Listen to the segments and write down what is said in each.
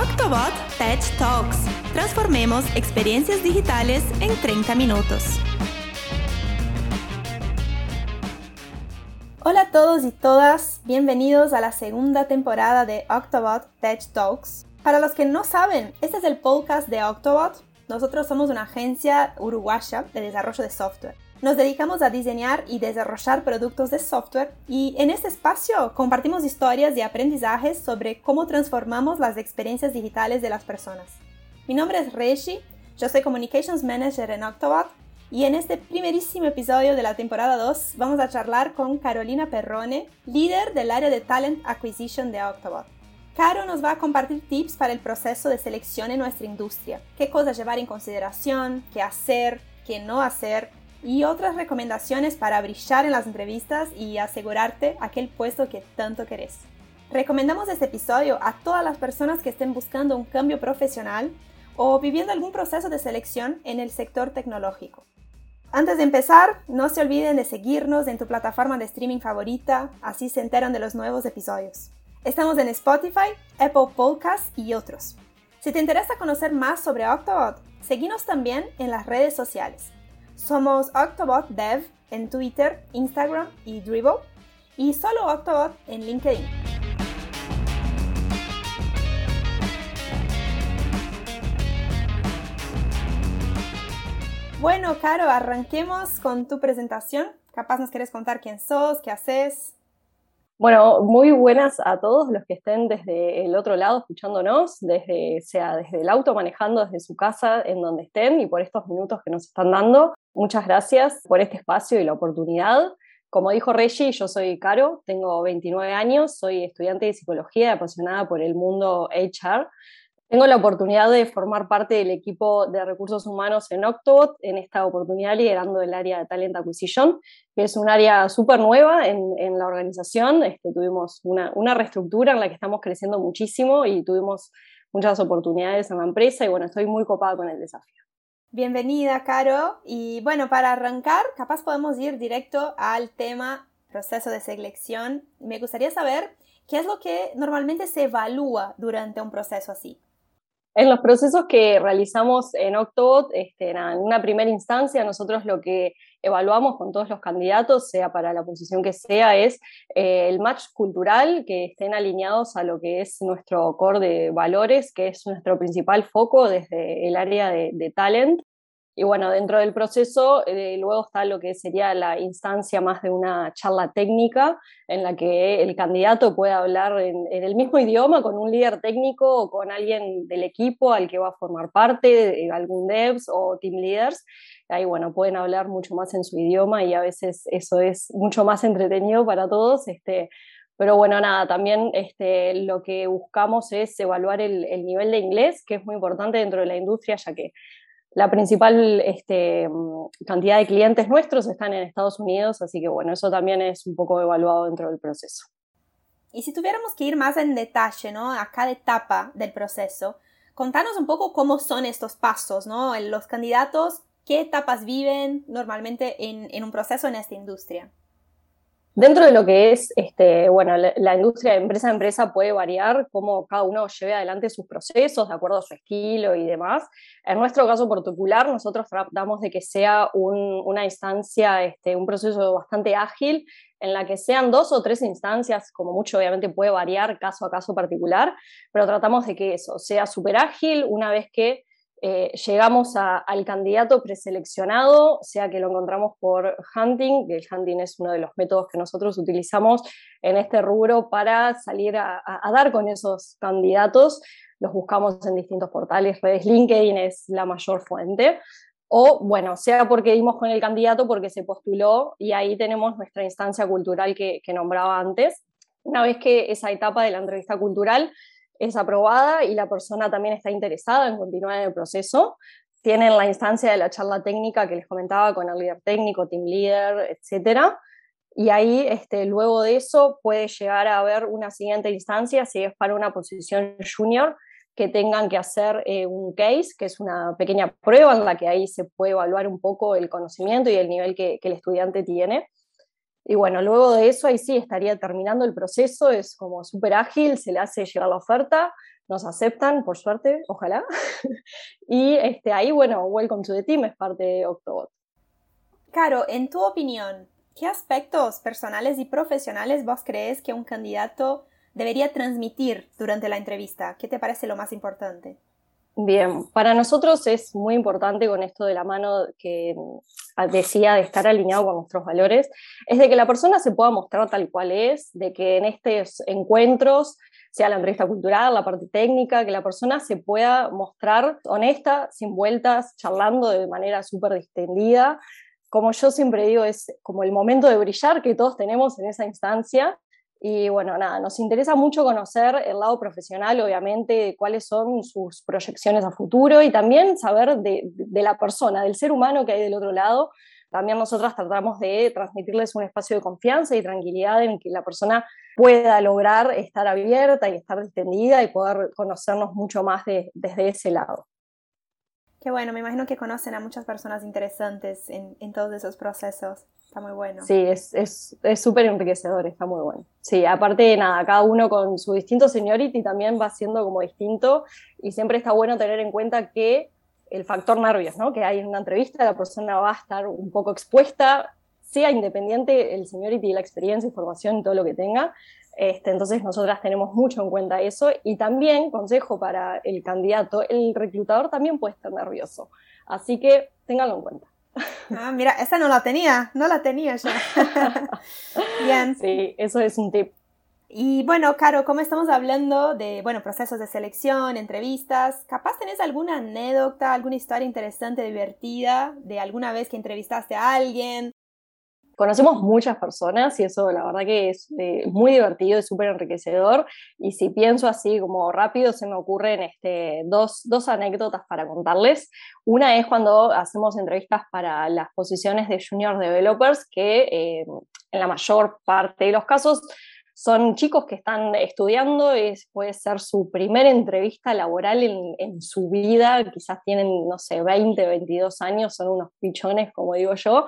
Octobot Tech Talks. Transformemos experiencias digitales en 30 minutos. Hola a todos y todas, bienvenidos a la segunda temporada de Octobot Tech Talks. Para los que no saben, este es el podcast de Octobot. Nosotros somos una agencia uruguaya de desarrollo de software. Nos dedicamos a diseñar y desarrollar productos de software y en este espacio compartimos historias y aprendizajes sobre cómo transformamos las experiencias digitales de las personas. Mi nombre es Reshi, yo soy Communications Manager en Octobot y en este primerísimo episodio de la temporada 2 vamos a charlar con Carolina Perrone, líder del área de Talent Acquisition de Octobot. Caro nos va a compartir tips para el proceso de selección en nuestra industria, qué cosas llevar en consideración, qué hacer, qué no hacer y otras recomendaciones para brillar en las entrevistas y asegurarte aquel puesto que tanto querés. Recomendamos este episodio a todas las personas que estén buscando un cambio profesional o viviendo algún proceso de selección en el sector tecnológico. Antes de empezar, no se olviden de seguirnos en tu plataforma de streaming favorita, así se enteran de los nuevos episodios. Estamos en Spotify, Apple Podcasts y otros. Si te interesa conocer más sobre Octobot, seguinos también en las redes sociales. Somos Octobot Dev en Twitter, Instagram y Dribble y solo Octobot en LinkedIn. Bueno, Caro, arranquemos con tu presentación. Capaz nos quieres contar quién sos, qué haces. Bueno, muy buenas a todos los que estén desde el otro lado escuchándonos, desde, sea desde el auto manejando, desde su casa, en donde estén y por estos minutos que nos están dando. Muchas gracias por este espacio y la oportunidad. Como dijo Reggie, yo soy Caro, tengo 29 años, soy estudiante de psicología apasionada por el mundo HR. Tengo la oportunidad de formar parte del equipo de recursos humanos en Octobot, en esta oportunidad liderando el área de Talent Acquisition, que es un área súper nueva en, en, la organización. Este, tuvimos una, una, reestructura en la que estamos creciendo muchísimo y tuvimos muchas oportunidades en la empresa y bueno, estoy muy copada con el desafío. Bienvenida, Caro. Y bueno, para arrancar, capaz podemos ir directo al tema proceso de selección. Me gustaría saber qué es lo que normalmente se evalúa durante un proceso así. En los procesos que realizamos en Octobot, este, en una primera instancia, nosotros lo que evaluamos con todos los candidatos, sea para la posición que sea, es eh, el match cultural, que estén alineados a lo que es nuestro core de valores, que es nuestro principal foco desde el área de, talent. Y bueno, dentro del proceso eh, luego está lo que sería la instancia más de una charla técnica en la que el candidato puede hablar en, el mismo idioma con un líder técnico o con alguien del equipo al que va a formar parte, algún devs o team leaders. Ahí, bueno, pueden hablar mucho más en su idioma y a veces eso es mucho más entretenido para todos. Este, pero bueno, nada, también este, lo que buscamos es evaluar el, el, nivel de inglés, que es muy importante dentro de la industria, ya que la principal este, cantidad de clientes nuestros están en Estados Unidos, así que bueno, eso también es un poco evaluado dentro del proceso. Y si tuviéramos que ir más en detalle, ¿no? A cada etapa del proceso, contanos un poco cómo son estos pasos, ¿no? Los candidatos, qué etapas viven normalmente en, un proceso en esta industria. Dentro de lo que es, este, bueno, la, industria de empresa a empresa puede variar cómo cada uno lleve adelante sus procesos de acuerdo a su estilo y demás. En nuestro caso particular, nosotros tratamos de que sea una instancia, este, un proceso bastante ágil, en la que sean dos o tres instancias, como mucho obviamente puede variar caso a caso particular, pero tratamos de que eso sea súper ágil una vez que eh, llegamos al candidato preseleccionado, sea que lo encontramos por hunting, que el hunting es uno de los métodos que nosotros utilizamos en este rubro para salir a, dar con esos candidatos. Los buscamos en distintos portales, redes LinkedIn es la mayor fuente. O, bueno, sea porque dimos con el candidato porque se postuló y ahí tenemos nuestra instancia cultural que, que nombraba antes. Una vez que esa etapa de la entrevista cultural es aprobada y la persona también está interesada en continuar en el proceso. Tienen la instancia de la charla técnica que les comentaba con el líder técnico, team leader, etc. Y ahí, este, luego de eso, puede llegar a haber una siguiente instancia, si es para una posición junior, que tengan que hacer eh, un case, que es una pequeña prueba en la que ahí se puede evaluar un poco el conocimiento y el nivel que el estudiante tiene. Y bueno, luego de eso, ahí sí estaría terminando el proceso, es como súper ágil, se le hace llegar la oferta, nos aceptan, por suerte, ojalá. y este, ahí, bueno, Welcome to the Team es parte de Octobot. Caro, en tu opinión, ¿qué aspectos personales y profesionales vos crees que un candidato debería transmitir durante la entrevista? ¿Qué te parece lo más importante? Bien, para nosotros es muy importante con esto de la mano que decía de estar alineado con nuestros valores, es de que la persona se pueda mostrar tal cual es, de que en estos encuentros sea la entrevista cultural, la parte técnica, que la persona se pueda mostrar honesta, sin vueltas, charlando de manera súper distendida. Como yo siempre digo, es como el momento de brillar que todos tenemos en esa instancia. Y bueno, nada, nos interesa mucho conocer el lado profesional, obviamente, cuáles son sus proyecciones a futuro y también saber de, de la persona, del ser humano que hay del otro lado, también nosotras tratamos de transmitirles un espacio de confianza y tranquilidad en que la persona pueda lograr estar abierta y estar distendida y poder conocernos mucho más desde ese lado. Qué bueno, me imagino que conocen a muchas personas interesantes en, todos esos procesos. Está muy bueno. Sí, es súper es, enriquecedor, está muy bueno. Sí, aparte de nada, cada uno con su distinto seniority también va siendo como distinto y siempre está bueno tener en cuenta que el factor nervios, ¿no? Que hay en una entrevista, la persona va a estar un poco expuesta, sea independiente el seniority, la experiencia, información todo lo que tenga. Este, entonces nosotras tenemos mucho en cuenta eso y también, consejo para el candidato, el reclutador también puede estar nervioso. Así que ténganlo en cuenta. Ah, mira, esa no la tenía, no la tenía yo. Bien. Sí, eso es un tip. Y bueno, Caro, como estamos hablando de, bueno, procesos de selección, entrevistas, capaz tenés alguna anécdota, alguna historia interesante, divertida de alguna vez que entrevistaste a alguien. Conocemos muchas personas y eso la verdad que es eh, muy divertido y súper enriquecedor. Y si pienso así como rápido, se me ocurren este, dos, dos anécdotas para contarles. Una es cuando hacemos entrevistas para las posiciones de junior developers, que eh, en la mayor parte de los casos son chicos que están estudiando, es, puede ser su primera entrevista laboral en, su vida, quizás tienen, no sé, 20, 22 años, son unos pichones, como digo yo,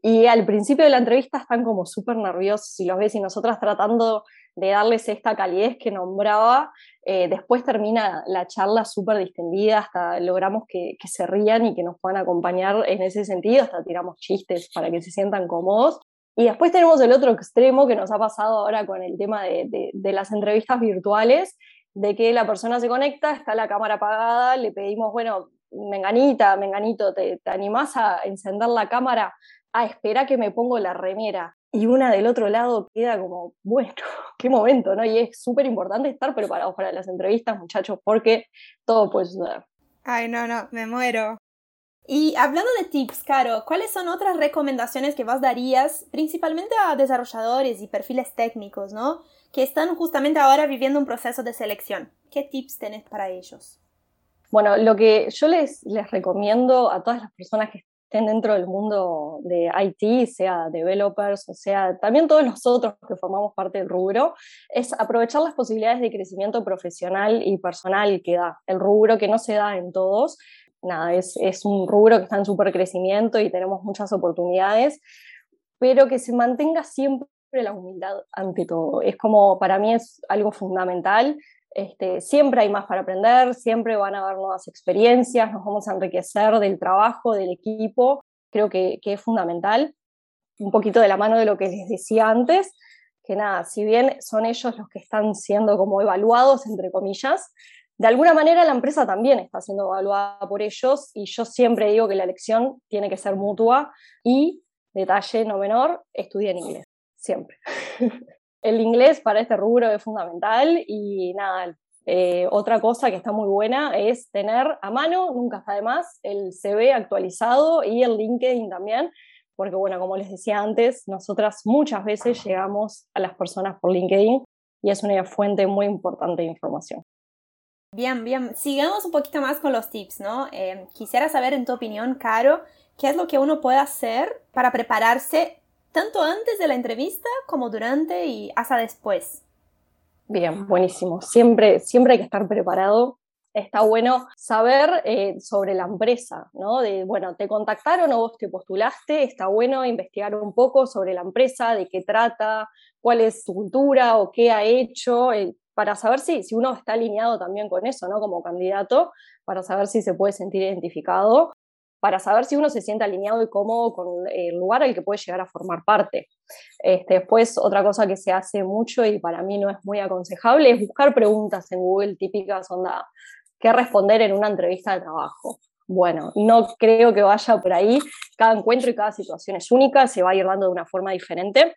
y al principio de la entrevista están como súper nerviosos y los ves y nosotras tratando de darles esta calidez que nombraba, eh, después termina la charla súper distendida, hasta logramos que, que se rían y que nos puedan acompañar en ese sentido, hasta tiramos chistes para que se sientan cómodos. Y después tenemos el otro extremo que nos ha pasado ahora con el tema de, las entrevistas virtuales, de que la persona se conecta, está la cámara apagada, le pedimos, bueno, menganita, menganito, ¿te, te animás a encender la cámara? Ah, espera que me pongo la remera. Y una del otro lado queda como, bueno, qué momento, ¿no? Y es súper importante estar preparados para las entrevistas, muchachos, porque todo puede suceder. Ay, no, no, me muero. Y hablando de tips, Caro, ¿cuáles son otras recomendaciones que vos darías principalmente a desarrolladores y perfiles técnicos, ¿no? Que están justamente ahora viviendo un proceso de selección. ¿Qué tips tenés para ellos? Bueno, lo que yo les, les recomiendo a todas las personas que estén dentro del mundo de IT, sea developers, o sea, también todos nosotros que formamos parte del rubro, es aprovechar las posibilidades de crecimiento profesional y personal que da el rubro, que no se da en todos, nada, es, es un rubro que está en súper crecimiento y tenemos muchas oportunidades, pero que se mantenga siempre la humildad ante todo. Es como, para mí es algo fundamental. Este, siempre hay más para aprender, siempre van a haber nuevas experiencias, nos vamos a enriquecer del trabajo, del equipo, creo que, que es fundamental. Un poquito de la mano de lo que les decía antes, que nada, si bien son ellos los que están siendo como evaluados, entre comillas, de alguna manera la empresa también está siendo evaluada por ellos y yo siempre digo que la elección tiene que ser mutua y, detalle no menor, en inglés, siempre. El inglés para este rubro es fundamental y nada, eh, otra cosa que está muy buena es tener a mano, nunca está de más, el CV actualizado y el LinkedIn también, porque bueno, como les decía antes, nosotras muchas veces llegamos a las personas por LinkedIn y es una fuente muy importante de información. Bien, bien. Sigamos un poquito más con los tips, ¿no? Eh, quisiera saber, en tu opinión, Caro, qué es lo que uno puede hacer para prepararse tanto antes de la entrevista como durante y hasta después. Bien, buenísimo. Siempre, siempre hay que estar preparado. Está bueno saber eh, sobre la empresa, ¿no? De, bueno, te contactaron o vos te postulaste, está bueno investigar un poco sobre la empresa, de qué trata, cuál es su cultura o qué ha hecho, para saber si, si uno está alineado también con eso, ¿no? Como candidato, para saber si se puede sentir identificado, para saber si uno se siente alineado y cómodo con el lugar al que puede llegar a formar parte. Este, después, otra cosa que se hace mucho y para mí no es muy aconsejable es buscar preguntas en Google típicas, onda, ¿qué responder en una entrevista de trabajo? Bueno, no creo que vaya por ahí. Cada encuentro y cada situación es única, se va a ir dando de una forma diferente.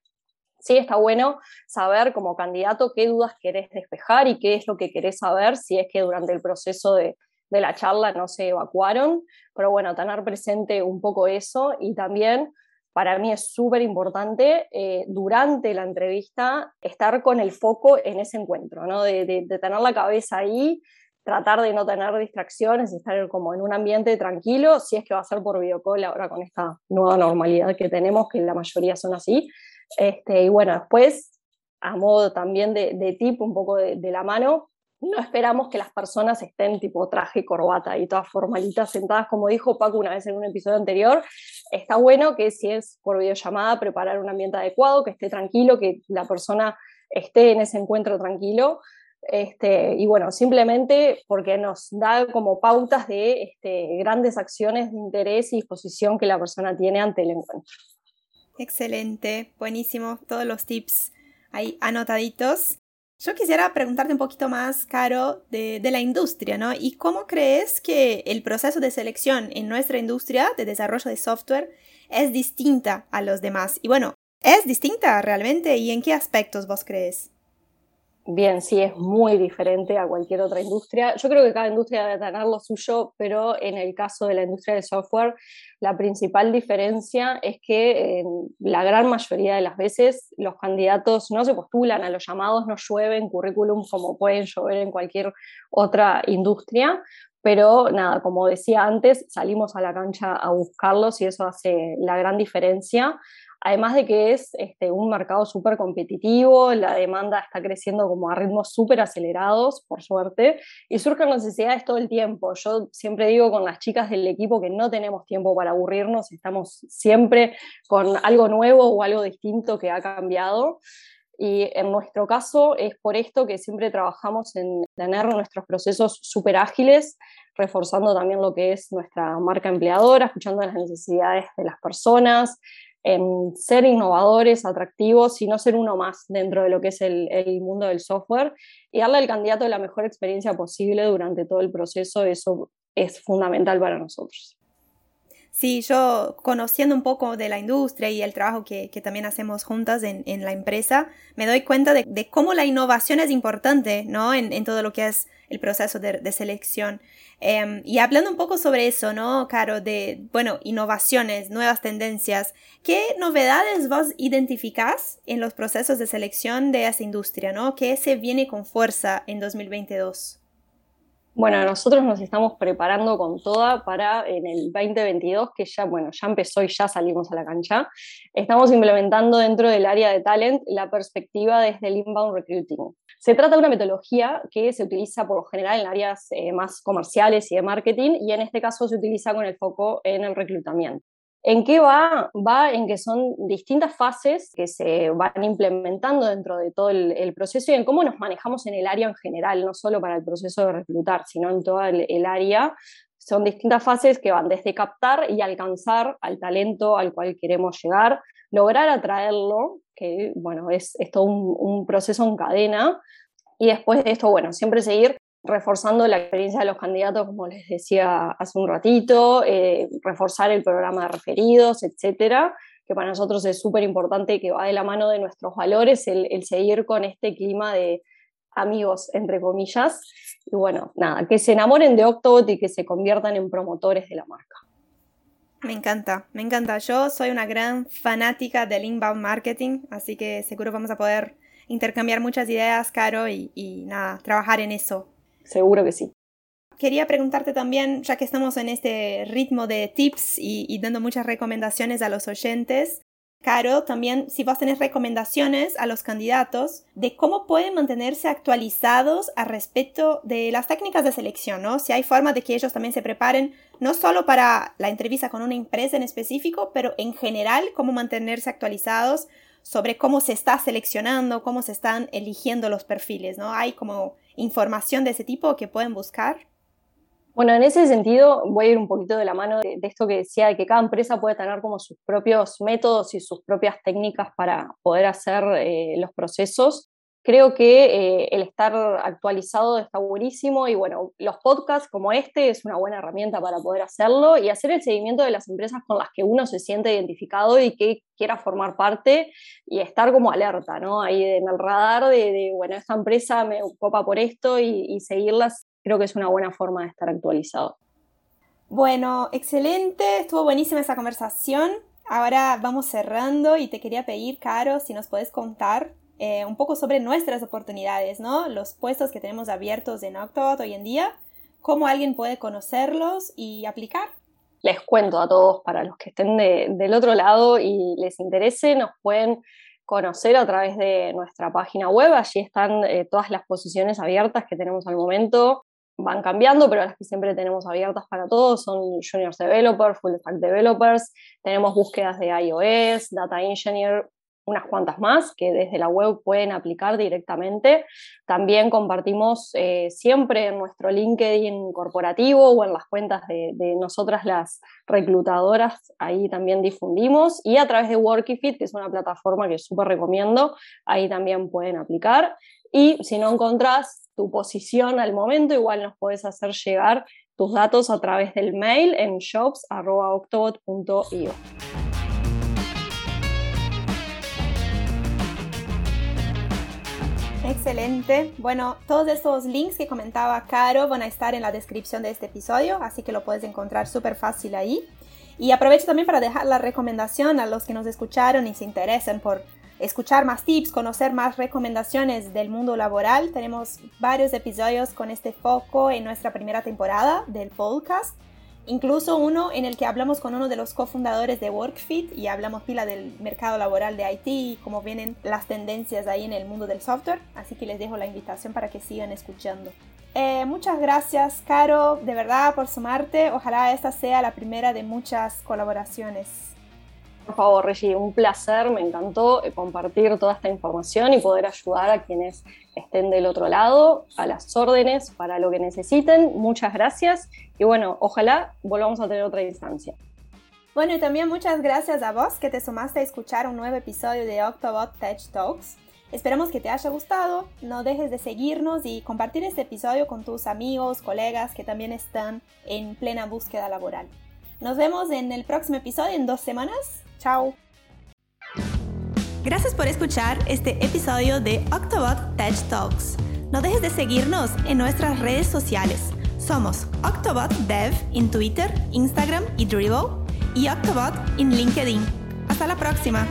Sí, está bueno saber como candidato qué dudas querés despejar y qué es lo que querés saber si es que durante el proceso de, la charla no se evacuaron, pero bueno, tener presente un poco eso y también para mí es súper importante eh, durante la entrevista estar con el foco en ese encuentro, ¿no? de, de, tener la cabeza ahí, tratar de no tener distracciones, estar como en un ambiente tranquilo, si es que va a ser por videocall ahora con esta nueva normalidad que tenemos, que la mayoría son así, este, y bueno, después, a modo también de, de tip, un poco de, la mano, no esperamos que las personas estén tipo traje, corbata y todas formalitas sentadas, como dijo Paco una vez en un episodio anterior. Está bueno que si es por videollamada, preparar un ambiente adecuado, que esté tranquilo, que la persona esté en ese encuentro tranquilo. Este, y bueno, simplemente porque nos da como pautas de este, grandes acciones de interés y disposición que la persona tiene ante el encuentro. Excelente, buenísimo, todos los tips ahí anotaditos. Yo quisiera preguntarte un poquito más, Caro, de, la industria, ¿no? ¿Y cómo crees que el proceso de selección en nuestra industria de desarrollo de software es distinta a los demás? Y bueno, ¿es distinta realmente? ¿Y en qué aspectos vos crees? Bien, sí es muy diferente a cualquier otra industria. Yo creo que cada industria debe tener lo suyo, pero en el caso de la industria del software, la principal diferencia es que en la gran mayoría de las veces los candidatos no se postulan a los llamados, no llueven currículum como pueden llover en cualquier otra industria. Pero nada, como decía antes, salimos a la cancha a buscarlos y eso hace la gran diferencia. Además de que es este, un mercado súper competitivo, la demanda está creciendo como a ritmos súper acelerados, por suerte, y surgen necesidades todo el tiempo. Yo siempre digo con las chicas del equipo que no tenemos tiempo para aburrirnos, estamos siempre con algo nuevo o algo distinto que ha cambiado. Y en nuestro caso es por esto que siempre trabajamos en tener nuestros procesos súper ágiles, reforzando también lo que es nuestra marca empleadora, escuchando las necesidades de las personas, en ser innovadores, atractivos y no ser uno más dentro de lo que es el, mundo del software y darle al candidato la mejor experiencia posible durante todo el proceso, eso es fundamental para nosotros. Sí, yo conociendo un poco de la industria y el trabajo que, también hacemos juntas en, la empresa, me doy cuenta de, cómo la innovación es importante ¿no? en todo lo que es el proceso de, selección. Em, y hablando un poco sobre eso, ¿no, Caro? De, bueno, innovaciones, nuevas tendencias. ¿Qué novedades vos identificás en los procesos de selección de esa industria, ¿no? ¿Qué se viene con fuerza en 2022? Bueno, nosotros nos estamos preparando con toda para en el 2022, que ya, bueno, ya empezó y ya salimos a la cancha. Estamos implementando dentro del área de talent la perspectiva desde el inbound recruiting. Se trata de una metodología que se utiliza por lo general en áreas eh, más comerciales y de marketing y en este caso se utiliza con el foco en el reclutamiento. ¿En qué va? Va en que son distintas fases que se van implementando dentro de todo el, proceso y en cómo nos manejamos en el área en general, no solo para el proceso de reclutar, sino en toda el, área. Son distintas fases que van desde captar y alcanzar al talento al cual queremos llegar, lograr atraerlo, que bueno, es, todo un, un proceso en cadena, y después de esto, bueno, siempre seguir reforzando la experiencia de los candidatos, como les decía hace un ratito, eh, reforzar el programa de referidos, etcétera, que para nosotros es súper importante que va de la mano de nuestros valores el, seguir con este clima de amigos, entre comillas, y bueno, nada, que se enamoren de Octobot y que se conviertan en promotores de la marca. Me encanta, me encanta. Yo soy una gran fanática del inbound marketing, así que seguro vamos a poder intercambiar muchas ideas, Caro, y, y nada, trabajar en eso seguro que sí. Quería preguntarte también, ya que estamos en este ritmo de tips y, dando muchas recomendaciones a los oyentes, Caro, también si vos tenés recomendaciones a los candidatos de cómo pueden mantenerse actualizados al respecto de las técnicas de selección, ¿no? Si hay forma de que ellos también se preparen, no solo para la entrevista con una empresa en específico, pero en general, cómo mantenerse actualizados sobre cómo se está seleccionando, cómo se están eligiendo los perfiles, ¿no? Hay como información de ese tipo que pueden buscar. Bueno, en ese sentido voy a ir un poquito de la mano de, esto que decía, de que cada empresa puede tener como sus propios métodos y sus propias técnicas para poder hacer eh, los procesos. Creo que eh, el estar actualizado está buenísimo y bueno, los podcasts como este es una buena herramienta para poder hacerlo y hacer el seguimiento de las empresas con las que uno se siente identificado y que quiera formar parte y estar como alerta, ¿no? Ahí en el radar de, bueno, esta empresa me ocupa por esto y, y seguirlas, creo que es una buena forma de estar actualizado. Bueno, excelente, estuvo buenísima esa conversación. Ahora vamos cerrando y te quería pedir, Caro, si nos puedes contar eh, un poco sobre nuestras oportunidades, ¿no? Los puestos que tenemos abiertos en Octobot hoy en día, cómo alguien puede conocerlos y aplicar. Les cuento a todos, para los que estén del otro lado y les interese, nos pueden conocer a través de nuestra página web. Allí están eh, todas las posiciones abiertas que tenemos al momento. Van cambiando, pero las que siempre tenemos abiertas para todos son Juniors Developers, Full Stack Developers. Tenemos búsquedas de iOS, Data Engineer, unas cuantas más que desde la web pueden aplicar directamente. También compartimos eh, siempre en nuestro LinkedIn corporativo o en las cuentas de, nosotras las reclutadoras, ahí también difundimos. Y a través de Workifit, que es una plataforma que súper recomiendo, ahí también pueden aplicar. Y si no encontrás tu posición al momento, igual nos puedes hacer llegar tus datos a través del mail en shops.octobot.io. Excelente. Bueno, todos estos links que comentaba Caro van a estar en la descripción de este episodio, así que lo puedes encontrar súper fácil ahí. Y aprovecho también para dejar la recomendación a los que nos escucharon y se interesen por escuchar más tips, conocer más recomendaciones del mundo laboral. Tenemos varios episodios con este foco en nuestra primera temporada del podcast incluso uno en el que hablamos con uno de los cofundadores de WorkFit y hablamos pila del mercado laboral de IT y cómo vienen las tendencias ahí en el mundo del software. Así que les dejo la invitación para que sigan escuchando. Eh, muchas gracias, Caro, de verdad, por sumarte. Ojalá esta sea la primera de muchas colaboraciones. Por favor, Reggie, un placer, me encantó eh, compartir toda esta información y poder ayudar a quienes estén del otro lado, a las órdenes, para lo que necesiten. Muchas gracias y bueno, ojalá volvamos a tener otra instancia. Bueno, y también muchas gracias a vos que te sumaste a escuchar un nuevo episodio de Octobot Tech Talks. Esperamos que te haya gustado, no dejes de seguirnos y compartir este episodio con tus amigos, colegas que también están en plena búsqueda laboral. Nos vemos en el próximo episodio en dos semanas. Chao. Gracias por escuchar este episodio de Octobot Tech Talks. No dejes de seguirnos en nuestras redes sociales. Somos Octobot Dev en Twitter, Instagram y Dribbble y Octobot en LinkedIn. Hasta la próxima.